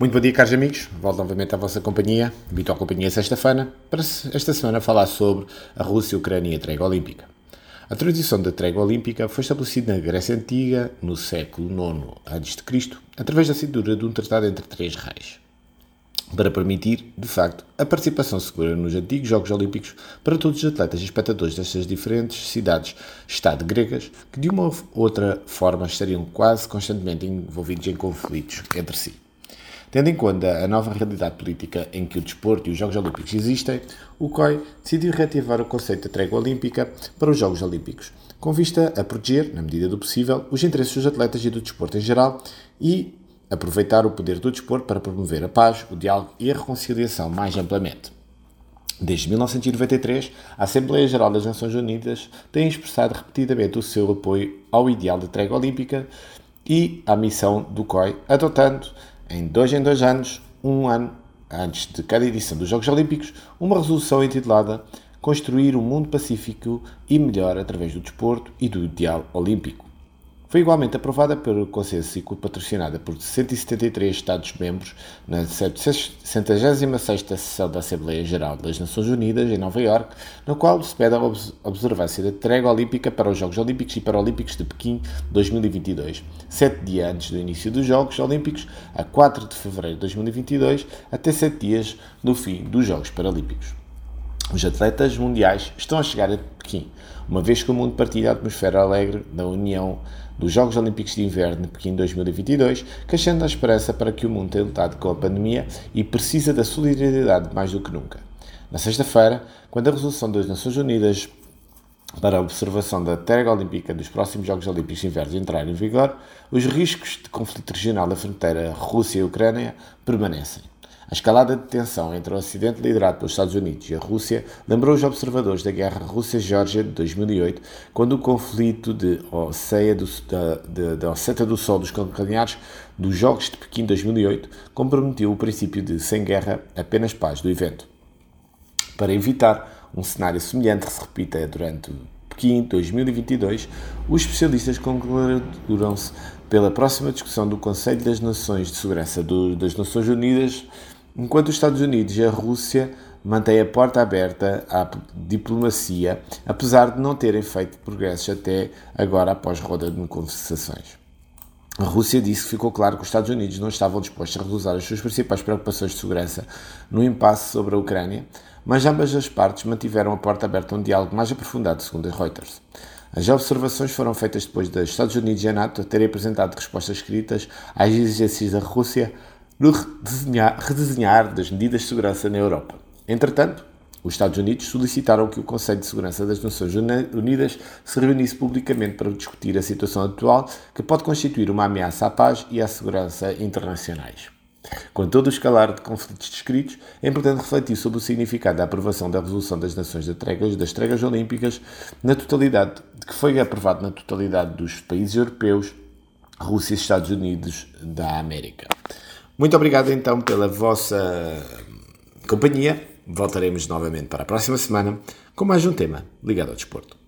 Muito bom dia, caros amigos. Volto novamente à vossa companhia, habitual companhia sexta-feina, para esta semana falar sobre a Rússia, Ucrânia e a trégua olímpica. A tradição da trégua olímpica foi estabelecida na Grécia Antiga, no século IX a.C., através da cintura de um tratado entre três reis, para permitir, de facto, a participação segura nos antigos Jogos Olímpicos para todos os atletas e espectadores destas diferentes cidades-estado gregas, que de uma ou outra forma estariam quase constantemente envolvidos em conflitos entre si. Tendo em conta a nova realidade política em que o desporto e os Jogos Olímpicos existem, o COI decidiu reativar o conceito de trégua olímpica para os Jogos Olímpicos, com vista a proteger, na medida do possível, os interesses dos atletas e do desporto em geral e aproveitar o poder do desporto para promover a paz, o diálogo e a reconciliação mais amplamente. Desde 1993, a Assembleia Geral das Nações Unidas tem expressado repetidamente o seu apoio ao ideal de trégua olímpica e à missão do COI, adotando em dois em dois anos, um ano antes de cada edição dos Jogos Olímpicos, uma resolução intitulada Construir um Mundo Pacífico e Melhor através do Desporto e do Ideal Olímpico. Foi igualmente aprovada pelo Consenso e patrocinada por 173 Estados-membros na 66ª sessão da Assembleia Geral das Nações Unidas, em Nova Iorque, na qual se pede a observância da trégua olímpica para os Jogos Olímpicos e Paralímpicos de Pequim 2022, sete dias antes do início dos Jogos Olímpicos, a 4 de fevereiro de 2022, até sete dias do fim dos Jogos Paralímpicos. Os atletas mundiais estão a chegar a Pequim, uma vez que o mundo partilha a atmosfera alegre da União dos Jogos Olímpicos de Inverno de Pequim 2022, cachando a esperança para que o mundo tenha lutado com a pandemia e precisa da solidariedade mais do que nunca. Na sexta-feira, quando a resolução das Nações Unidas para a observação da trégua olímpica dos próximos Jogos Olímpicos de Inverno entrar em vigor, os riscos de conflito regional da fronteira Rússia e Ucrânia permanecem. A escalada de tensão entre o Ocidente liderado pelos Estados Unidos e a Rússia lembrou os observadores da Guerra Rússia-Geórgia de 2008, quando o conflito de do, da, da Osseta do Sol dos calcanhares dos Jogos de Pequim 2008 comprometeu o princípio de sem guerra, apenas paz do evento. Para evitar um cenário semelhante que se repita durante Pequim 2022, os especialistas congratulam-se pela próxima discussão do Conselho das Nações de Segurança do, das Nações Unidas Enquanto os Estados Unidos e a Rússia mantêm a porta aberta à diplomacia, apesar de não terem feito progressos até agora após roda de conversações. A Rússia disse que ficou claro que os Estados Unidos não estavam dispostos a reduzir as suas principais preocupações de segurança no impasse sobre a Ucrânia, mas ambas as partes mantiveram a porta aberta a um diálogo mais aprofundado, segundo a Reuters. As observações foram feitas depois dos Estados Unidos e a NATO terem apresentado respostas escritas às exigências da Rússia no redesenhar, redesenhar das medidas de segurança na Europa. Entretanto, os Estados Unidos solicitaram que o Conselho de Segurança das Nações Unidas se reunisse publicamente para discutir a situação atual, que pode constituir uma ameaça à paz e à segurança internacionais. Com todo o escalar de conflitos descritos, é importante refletir sobre o significado da aprovação da Resolução das Nações das Tréguas, das Tréguas Olímpicas na totalidade, que foi aprovado na totalidade dos países europeus, Rússia e Estados Unidos da América. Muito obrigado então pela vossa companhia. Voltaremos novamente para a próxima semana com mais um tema ligado ao desporto.